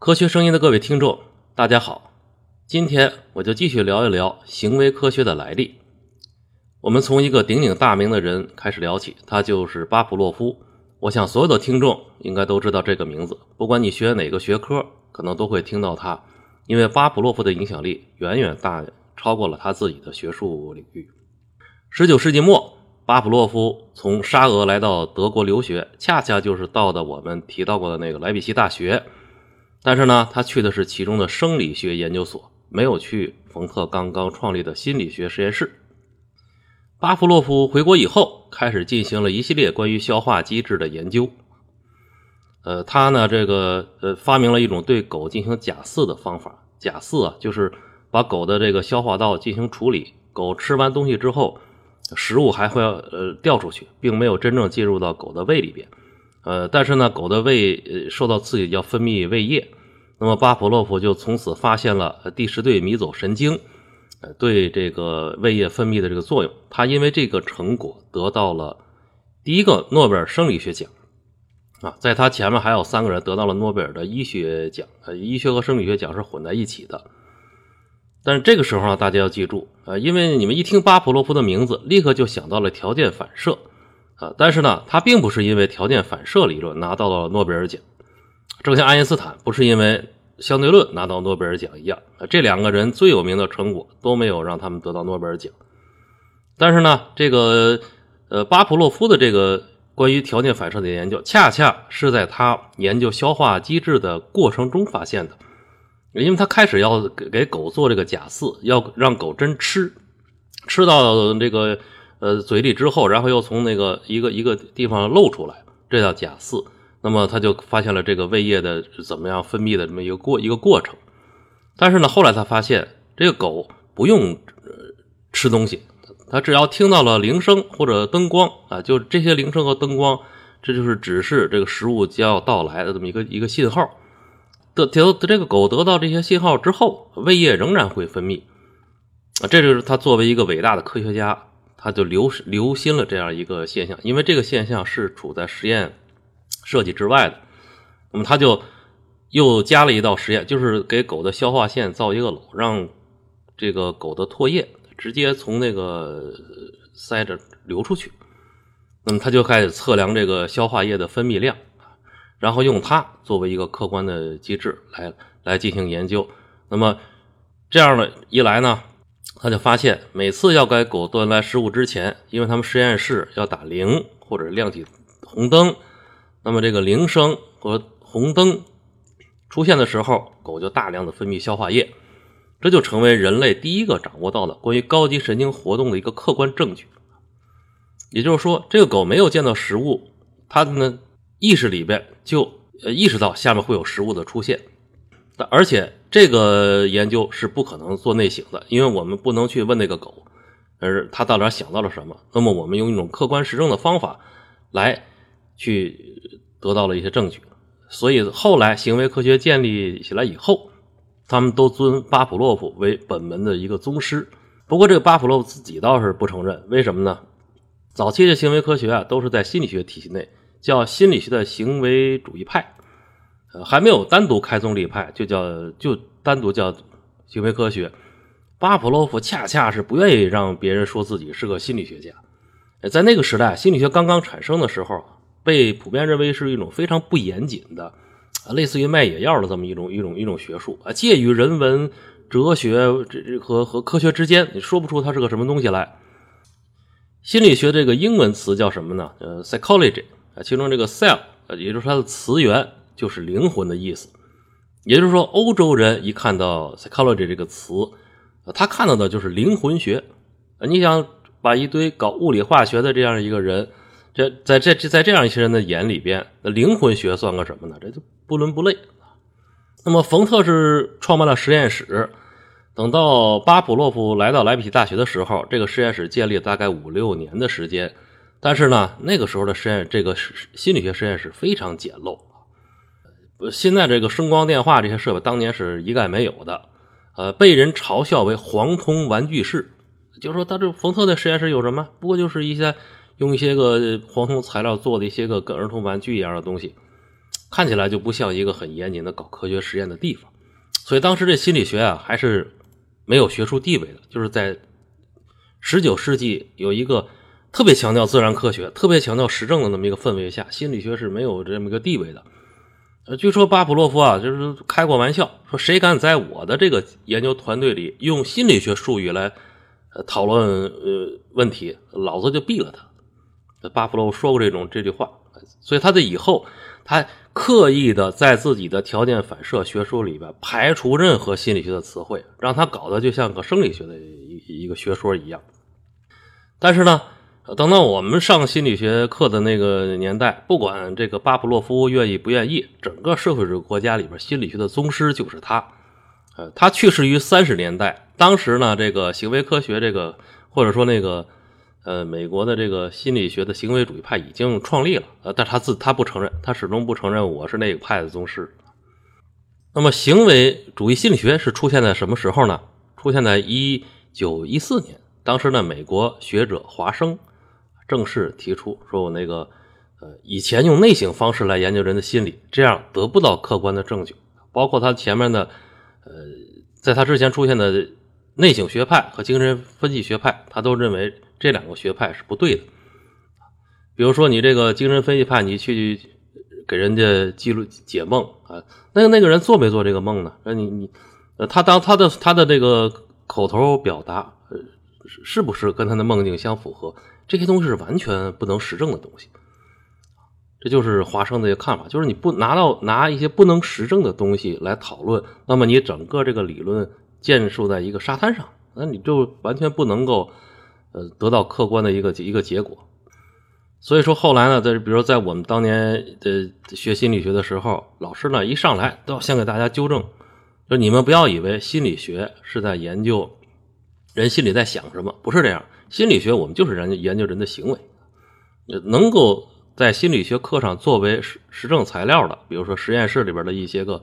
科学声音的各位听众，大家好，今天我就继续聊一聊行为科学的来历。我们从一个鼎鼎大名的人开始聊起，他就是巴甫洛夫。我想所有的听众应该都知道这个名字，不管你学哪个学科，可能都会听到他，因为巴甫洛夫的影响力远远大超过了他自己的学术领域。十九世纪末，巴甫洛夫从沙俄来到德国留学，恰恰就是到的我们提到过的那个莱比锡大学。但是呢，他去的是其中的生理学研究所，没有去冯特刚刚创立的心理学实验室。巴甫洛夫回国以后，开始进行了一系列关于消化机制的研究。呃，他呢，这个呃，发明了一种对狗进行假饲的方法。假饲啊，就是把狗的这个消化道进行处理，狗吃完东西之后，食物还会呃掉出去，并没有真正进入到狗的胃里边。呃，但是呢，狗的胃呃受到刺激要分泌胃液，那么巴甫洛夫就从此发现了第十对迷走神经，呃，对这个胃液分泌的这个作用。他因为这个成果得到了第一个诺贝尔生理学奖，啊，在他前面还有三个人得到了诺贝尔的医学奖，呃，医学和生理学奖是混在一起的。但是这个时候呢，大家要记住，呃，因为你们一听巴甫洛夫的名字，立刻就想到了条件反射。啊，但是呢，他并不是因为条件反射理论拿到了诺贝尔奖，正像爱因斯坦不是因为相对论拿到诺贝尔奖一样，啊，这两个人最有名的成果都没有让他们得到诺贝尔奖。但是呢，这个呃巴甫洛夫的这个关于条件反射的研究，恰恰是在他研究消化机制的过程中发现的，因为他开始要给给狗做这个假饲，要让狗真吃，吃到这个。呃，嘴里之后，然后又从那个一个一个地方露出来，这叫假饲。那么他就发现了这个胃液的怎么样分泌的这么一个过一个过程。但是呢，后来他发现这个狗不用吃东西，它只要听到了铃声或者灯光啊，就这些铃声和灯光，这就是指示这个食物将要到来的这么一个一个信号。得得这个狗得到这些信号之后，胃液仍然会分泌啊，这就是他作为一个伟大的科学家。他就留留心了这样一个现象，因为这个现象是处在实验设计之外的。那么他就又加了一道实验，就是给狗的消化腺造一个篓，让这个狗的唾液直接从那个塞着流出去。那么他就开始测量这个消化液的分泌量，然后用它作为一个客观的机制来来进行研究。那么这样的一来呢？他就发现，每次要给狗端来食物之前，因为他们实验室要打铃或者亮起红灯，那么这个铃声和红灯出现的时候，狗就大量的分泌消化液，这就成为人类第一个掌握到的关于高级神经活动的一个客观证据。也就是说，这个狗没有见到食物，它的呢意识里边就呃意识到下面会有食物的出现。而且这个研究是不可能做内省的，因为我们不能去问那个狗，而他到底想到了什么。那么我们用一种客观实证的方法来去得到了一些证据。所以后来行为科学建立起来以后，他们都尊巴甫洛夫为本门的一个宗师。不过这个巴甫洛夫自己倒是不承认，为什么呢？早期的行为科学啊，都是在心理学体系内，叫心理学的行为主义派。呃，还没有单独开宗立派，就叫就单独叫行为科学。巴甫洛夫恰恰是不愿意让别人说自己是个心理学家。在那个时代，心理学刚刚产生的时候，被普遍认为是一种非常不严谨的，类似于卖野药的这么一种一种一种学术啊，介于人文、哲学这这和和科学之间，你说不出它是个什么东西来。心理学这个英文词叫什么呢？呃，psychology 啊，其中这个 cell 也就是它的词源。就是灵魂的意思，也就是说，欧洲人一看到 psychology 这个词，他看到的就是灵魂学。你想把一堆搞物理化学的这样一个人，这在这这在这样一些人的眼里边，那灵魂学算个什么呢？这就不伦不类。那么，冯特是创办了实验室，等到巴甫洛夫来到莱比锡大学的时候，这个实验室建立大概五六年的时间。但是呢，那个时候的实验，这个心理学实验室非常简陋。现在这个声光电话这些设备，当年是一概没有的，呃，被人嘲笑为“黄铜玩具室”，就是说他这冯特的实验室有什么？不过就是一些用一些个黄铜材料做的一些个跟儿童玩具一样的东西。看起来就不像一个很严谨的搞科学实验的地方。所以当时这心理学啊还是没有学术地位的，就是在十九世纪有一个特别强调自然科学、特别强调实证的那么一个氛围下，心理学是没有这么一个地位的。呃，据说巴甫洛夫啊，就是开过玩笑，说谁敢在我的这个研究团队里用心理学术语来讨论呃问题，老子就毙了他。巴甫洛夫说过这种这句话，所以他在以后他刻意的在自己的条件反射学说里边排除任何心理学的词汇，让他搞得就像个生理学的一一个学说一样。但是呢。等到我们上心理学课的那个年代，不管这个巴甫洛夫愿意不愿意，整个社会主义国家里边心理学的宗师就是他。呃，他去世于三十年代，当时呢，这个行为科学这个或者说那个呃美国的这个心理学的行为主义派已经创立了，呃，但他自他不承认，他始终不承认我是那个派的宗师。那么行为主义心理学是出现在什么时候呢？出现在一九一四年，当时呢，美国学者华生。正式提出说：“我那个，呃，以前用内省方式来研究人的心理，这样得不到客观的证据。包括他前面的，呃，在他之前出现的内省学派和精神分析学派，他都认为这两个学派是不对的。比如说，你这个精神分析派，你去给人家记录解梦啊，那个那个人做没做这个梦呢？那你你，呃，他当他的他的这个口头表达，呃，是不是跟他的梦境相符合？”这些东西是完全不能实证的东西，这就是华生的一个看法，就是你不拿到拿一些不能实证的东西来讨论，那么你整个这个理论建树在一个沙滩上，那你就完全不能够呃得到客观的一个一个结果。所以说后来呢，在比如说在我们当年的学心理学的时候，老师呢一上来都要先给大家纠正，就你们不要以为心理学是在研究人心里在想什么，不是这样。心理学我们就是人研究人的行为，能够在心理学课上作为实实证材料的，比如说实验室里边的一些个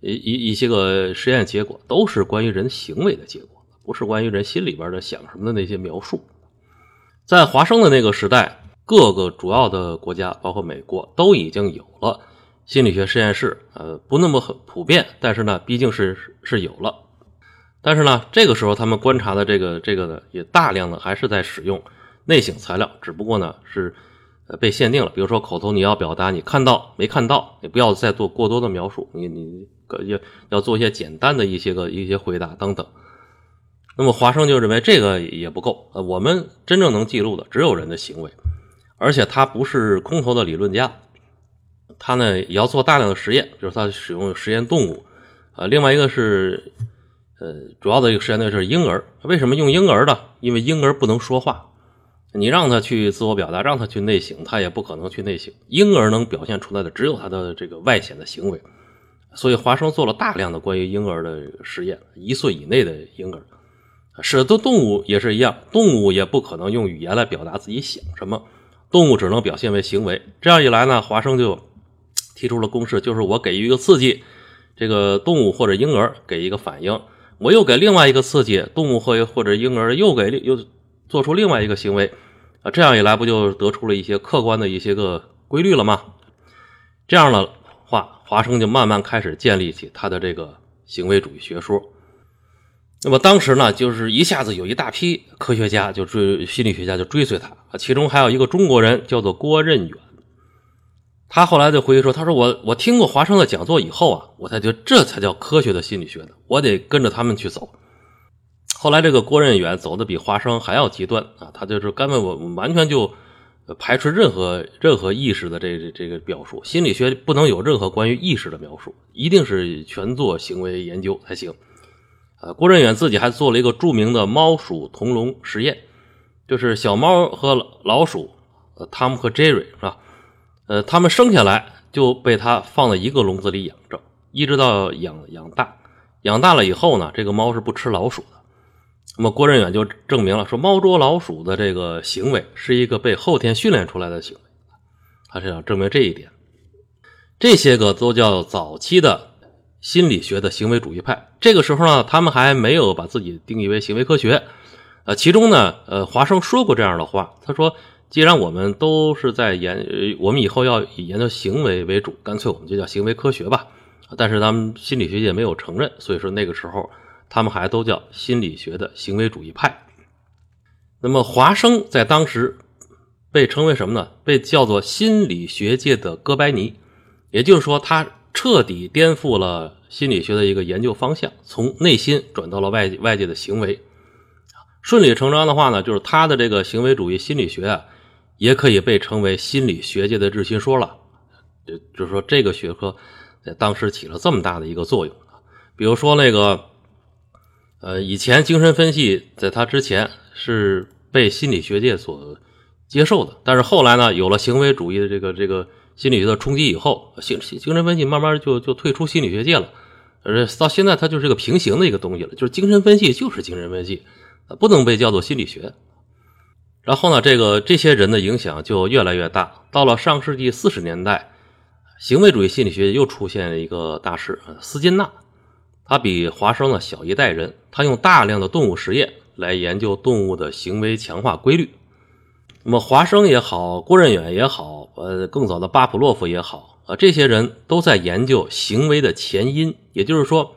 一一一些个实验结果，都是关于人行为的结果，不是关于人心里边的想什么的那些描述。在华生的那个时代，各个主要的国家，包括美国，都已经有了心理学实验室，呃，不那么很普遍，但是呢，毕竟是是有了。但是呢，这个时候他们观察的这个这个呢，也大量的还是在使用内省材料，只不过呢是呃被限定了。比如说口头你要表达你看到没看到，也不要再做过多的描述，你你要要做一些简单的一些个一些回答等等。那么华生就认为这个也不够，呃，我们真正能记录的只有人的行为，而且他不是空头的理论家，他呢也要做大量的实验，就是他使用实验动物，呃，另外一个是。呃，主要的一个实验对象是婴儿。为什么用婴儿呢？因为婴儿不能说话，你让他去自我表达，让他去内省，他也不可能去内省。婴儿能表现出来的只有他的这个外显的行为。所以华生做了大量的关于婴儿的实验，一岁以内的婴儿，使得，动物也是一样，动物也不可能用语言来表达自己想什么，动物只能表现为行为。这样一来呢，华生就提出了公式，就是我给予一个刺激，这个动物或者婴儿给一个反应。我又给另外一个刺激，动物或或者婴儿又给又做出另外一个行为，啊，这样一来不就得出了一些客观的一些个规律了吗？这样的话，华生就慢慢开始建立起他的这个行为主义学说。那么当时呢，就是一下子有一大批科学家就追心理学家就追随他，啊其中还有一个中国人叫做郭任远。他后来就回忆说：“他说我我听过华生的讲座以后啊，我才觉得这才叫科学的心理学呢，我得跟着他们去走。”后来这个郭任远走的比华生还要极端啊，他就是根本我完全就排除任何任何意识的这这这个表述，心理学不能有任何关于意识的描述，一定是全做行为研究才行。啊，郭任远自己还做了一个著名的猫鼠同笼实验，就是小猫和老鼠，呃，汤姆和杰瑞是吧？呃，他们生下来就被他放在一个笼子里养着，一直到养养大，养大了以后呢，这个猫是不吃老鼠的。那么郭任远就证明了，说猫捉老鼠的这个行为是一个被后天训练出来的行为，他是要证明这一点。这些个都叫早期的心理学的行为主义派。这个时候呢，他们还没有把自己定义为行为科学。呃，其中呢，呃，华生说过这样的话，他说。既然我们都是在研，我们以后要以研究行为为主，干脆我们就叫行为科学吧。但是他们心理学界没有承认，所以说那个时候他们还都叫心理学的行为主义派。那么华生在当时被称为什么呢？被叫做心理学界的哥白尼，也就是说他彻底颠覆了心理学的一个研究方向，从内心转到了外外界的行为。顺理成章的话呢，就是他的这个行为主义心理学啊，也可以被称为心理学界的日心说了。就就是说这个学科。在当时起了这么大的一个作用啊，比如说那个，呃，以前精神分析在他之前是被心理学界所接受的，但是后来呢，有了行为主义的这个这个心理学的冲击以后，精精神分析慢慢就就退出心理学界了，而到现在它就是个平行的一个东西了，就是精神分析就是精神分析，不能被叫做心理学。然后呢，这个这些人的影响就越来越大，到了上世纪四十年代。行为主义心理学又出现了一个大师斯金纳，他比华生呢小一代人，他用大量的动物实验来研究动物的行为强化规律。那么华生也好，郭任远也好，呃，更早的巴甫洛夫也好，啊，这些人都在研究行为的前因，也就是说，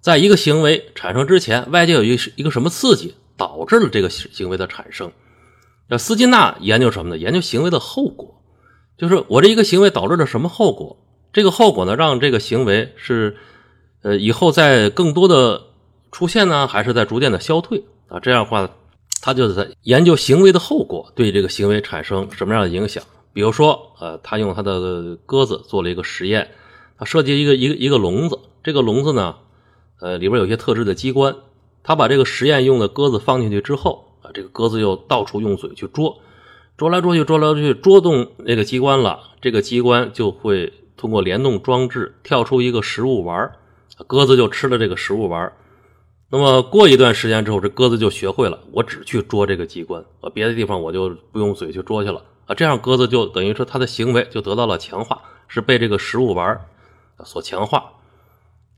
在一个行为产生之前，外界有一一个什么刺激导致了这个行为的产生。那斯金纳研究什么呢？研究行为的后果。就是我这一个行为导致了什么后果？这个后果呢，让这个行为是，呃，以后在更多的出现呢，还是在逐渐的消退啊？这样的话，他就在研究行为的后果对这个行为产生什么样的影响。比如说，呃，他用他的鸽子做了一个实验，他设计一个一个一个笼子，这个笼子呢，呃，里边有些特制的机关，他把这个实验用的鸽子放进去之后啊，这个鸽子又到处用嘴去捉。捉来捉去，捉来捉去，捉动那个机关了，这个机关就会通过联动装置跳出一个食物丸鸽子就吃了这个食物丸那么过一段时间之后，这鸽子就学会了，我只去捉这个机关，呃，别的地方我就不用嘴去捉去了啊。这样鸽子就等于说它的行为就得到了强化，是被这个食物丸所强化。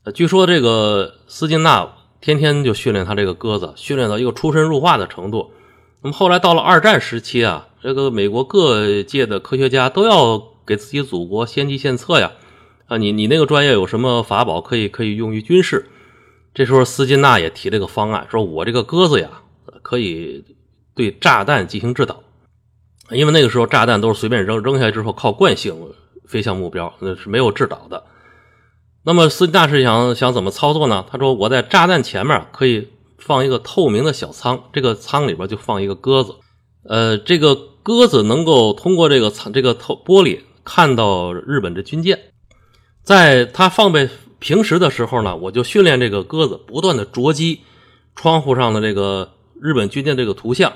呃，据说这个斯金纳天天就训练他这个鸽子，训练到一个出神入化的程度。那么后来到了二战时期啊。这个美国各界的科学家都要给自己祖国献计献策呀，啊，你你那个专业有什么法宝可以可以用于军事？这时候斯金纳也提了个方案，说我这个鸽子呀，可以对炸弹进行制导，因为那个时候炸弹都是随便扔扔下来之后靠惯性飞向目标，那是没有制导的。那么斯金纳是想想怎么操作呢？他说我在炸弹前面可以放一个透明的小仓，这个仓里边就放一个鸽子，呃，这个。鸽子能够通过这个仓这个透玻璃看到日本的军舰，在它放备平时的时候呢，我就训练这个鸽子不断的啄击窗户上的这个日本军舰这个图像。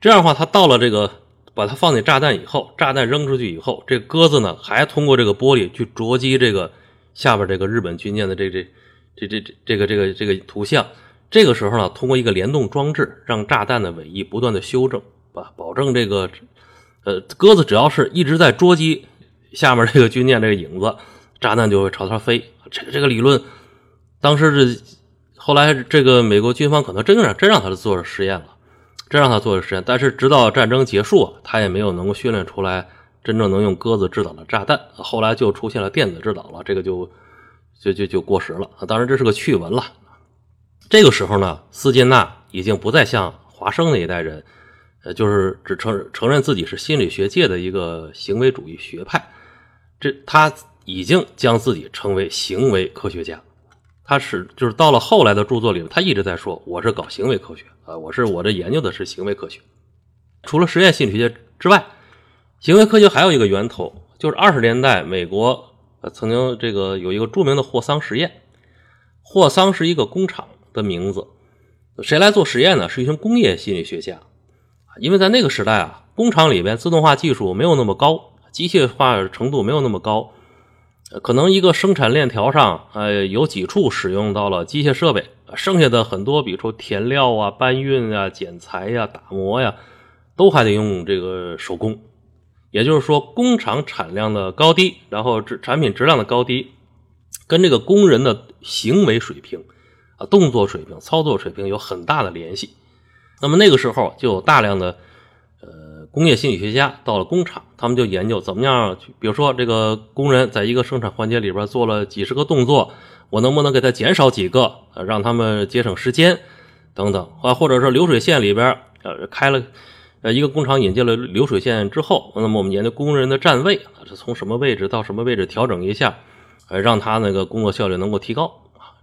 这样的话，它到了这个把它放进炸弹以后，炸弹扔出去以后，这鸽子呢还通过这个玻璃去啄击这个下边这个日本军舰的这这这这这这个这个这个图像。这个时候呢，通过一个联动装置，让炸弹的尾翼不断的修正。保保证这个，呃，鸽子只要是一直在捉击下面这个军舰这个影子，炸弹就会朝它飞。这个这个理论，当时是后来这个美国军方可能真让真让他做了实验了，真让他做了实验。但是直到战争结束，他也没有能够训练出来真正能用鸽子制导的炸弹。后来就出现了电子制导了，这个就就就就过时了。当然这是个趣闻了。这个时候呢，斯金纳已经不再像华生那一代人。呃，就是只承承认自己是心理学界的一个行为主义学派，这他已经将自己称为行为科学家。他是就是到了后来的著作里，他一直在说我是搞行为科学啊，我是我这研究的是行为科学。除了实验心理学之外，行为科学还有一个源头，就是二十年代美国呃曾经这个有一个著名的霍桑实验。霍桑是一个工厂的名字，谁来做实验呢？是一群工业心理学家。因为在那个时代啊，工厂里边自动化技术没有那么高，机械化程度没有那么高，可能一个生产链条上，呃，有几处使用到了机械设备，剩下的很多，比如说填料啊、搬运啊、剪裁呀、打磨呀，都还得用这个手工。也就是说，工厂产量的高低，然后质产品质量的高低，跟这个工人的行为水平啊、动作水平、操作水平有很大的联系。那么那个时候就有大量的呃工业心理学家到了工厂，他们就研究怎么样，比如说这个工人在一个生产环节里边做了几十个动作，我能不能给他减少几个，让他们节省时间等等啊，或者是流水线里边呃开了呃一个工厂引进了流水线之后，那么我们研究工人的站位是从什么位置到什么位置调整一下，呃让他那个工作效率能够提高。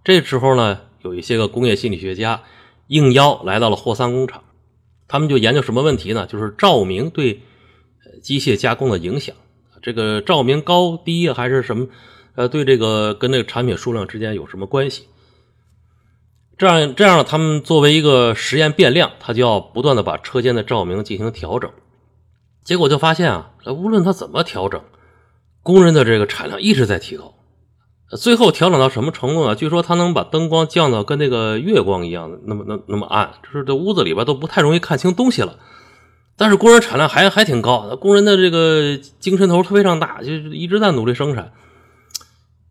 这时候呢，有一些个工业心理学家应邀来到了霍桑工厂。他们就研究什么问题呢？就是照明对机械加工的影响，这个照明高低还是什么？呃，对这个跟这个产品数量之间有什么关系？这样这样，他们作为一个实验变量，他就要不断的把车间的照明进行调整。结果就发现啊，无论他怎么调整，工人的这个产量一直在提高。最后调整到什么程度呢？据说他能把灯光降到跟那个月光一样的那么那那么暗，就是这屋子里边都不太容易看清东西了。但是工人产量还还挺高，工人的这个精神头非常大，就一直在努力生产。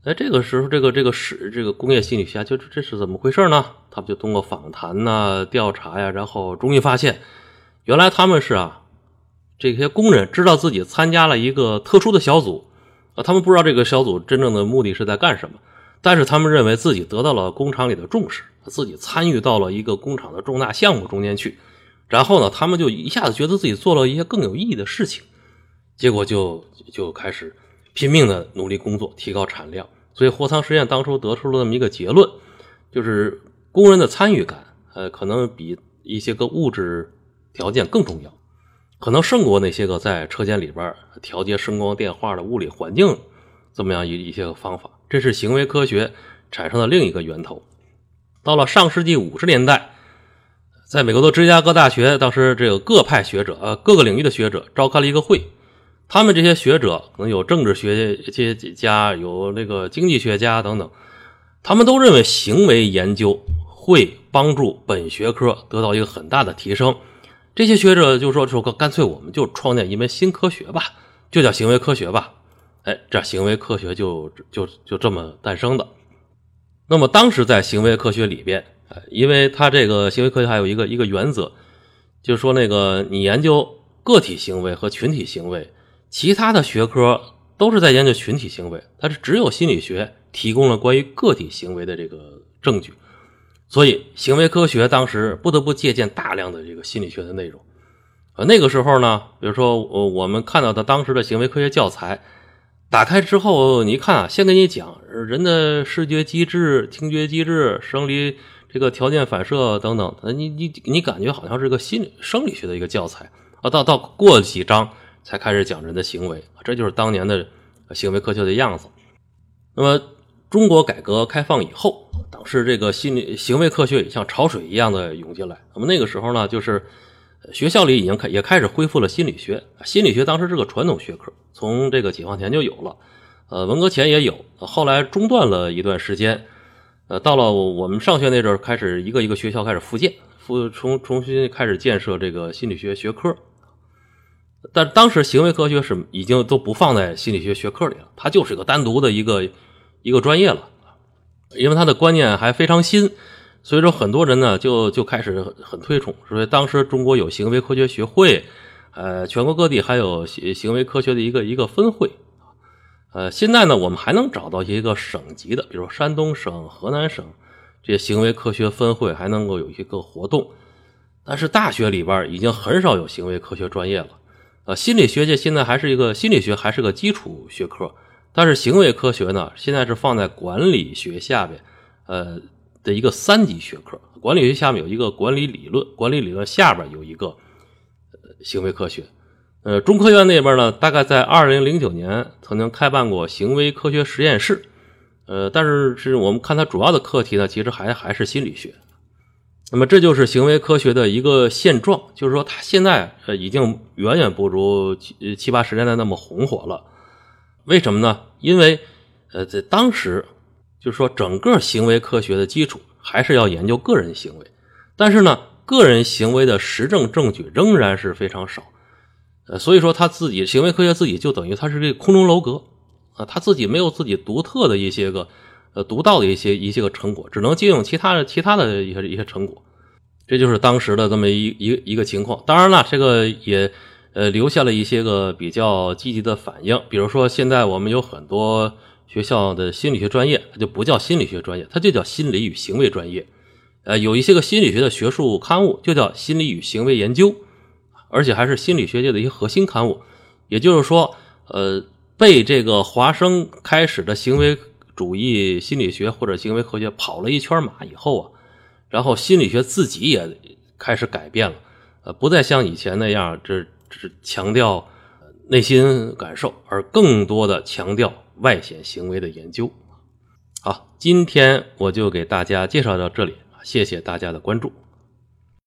在这个时候，这个这个是这个工业心理学家就这是怎么回事呢？他们就通过访谈呐、调查呀，然后终于发现，原来他们是啊，这些工人知道自己参加了一个特殊的小组。啊，他们不知道这个小组真正的目的是在干什么，但是他们认为自己得到了工厂里的重视，自己参与到了一个工厂的重大项目中间去，然后呢，他们就一下子觉得自己做了一些更有意义的事情，结果就就开始拼命的努力工作，提高产量。所以霍桑实验当初得出了这么一个结论，就是工人的参与感，呃，可能比一些个物质条件更重要。可能胜过那些个在车间里边调节声光电话的物理环境，这么样一一些个方法，这是行为科学产生的另一个源头。到了上世纪五十年代，在美国的芝加哥大学，当时这个各派学者呃各个领域的学者召开了一个会，他们这些学者可能有政治学家，有那个经济学家等等，他们都认为行为研究会帮助本学科得到一个很大的提升。这些学者就说：“说干脆我们就创建一门新科学吧，就叫行为科学吧。”哎，这行为科学就就就这么诞生的。那么当时在行为科学里边，哎，因为它这个行为科学还有一个一个原则，就是说那个你研究个体行为和群体行为，其他的学科都是在研究群体行为，但是只有心理学提供了关于个体行为的这个证据。所以，行为科学当时不得不借鉴大量的这个心理学的内容。呃，那个时候呢，比如说，我我们看到的当时的行为科学教材，打开之后，你一看啊，先给你讲人的视觉机制、听觉机制、生理这个条件反射等等，你你你感觉好像是个心理生理学的一个教材啊。到到过几章才开始讲人的行为，这就是当年的行为科学的样子。那么，中国改革开放以后。当时这个心理行为科学也像潮水一样的涌进来。那么那个时候呢，就是学校里已经开也开始恢复了心理学。心理学当时是个传统学科，从这个解放前就有了，呃，文革前也有，后来中断了一段时间。呃，到了我们上学那阵儿，开始一个一个学校开始复建，复重重新开始建设这个心理学学科。但当时行为科学是已经都不放在心理学学科里了，它就是个单独的一个一个专业了。因为他的观念还非常新，所以说很多人呢就就开始很推崇。所以当时中国有行为科学学会，呃，全国各地还有行行为科学的一个一个分会。呃，现在呢我们还能找到一个省级的，比如山东省、河南省这些行为科学分会还能够有一个活动。但是大学里边已经很少有行为科学专业了。呃，心理学界现在还是一个心理学还是个基础学科。但是行为科学呢，现在是放在管理学下边，呃的一个三级学科。管理学下面有一个管理理论，管理理论下边有一个行为科学。呃，中科院那边呢，大概在二零零九年曾经开办过行为科学实验室。呃，但是是我们看它主要的课题呢，其实还还是心理学。那么这就是行为科学的一个现状，就是说它现在呃已经远远不如七七八十年代那么红火了。为什么呢？因为，呃，在当时，就是说，整个行为科学的基础还是要研究个人行为，但是呢，个人行为的实证证据仍然是非常少，呃，所以说他自己行为科学自己就等于他是这个空中楼阁啊，他自己没有自己独特的一些个，呃，独到的一些一些个成果，只能借用其他的其他的一些一些成果，这就是当时的这么一一一个情况。当然了，这个也。呃，留下了一些个比较积极的反应。比如说，现在我们有很多学校的心理学专业，它就不叫心理学专业，它就叫心理与行为专业。呃，有一些个心理学的学术刊物就叫心理与行为研究，而且还是心理学界的一些核心刊物。也就是说，呃，被这个华生开始的行为主义心理学或者行为科学跑了一圈马以后啊，然后心理学自己也开始改变了，呃，不再像以前那样，这只强调内心感受，而更多的强调外显行为的研究。好，今天我就给大家介绍到这里，谢谢大家的关注。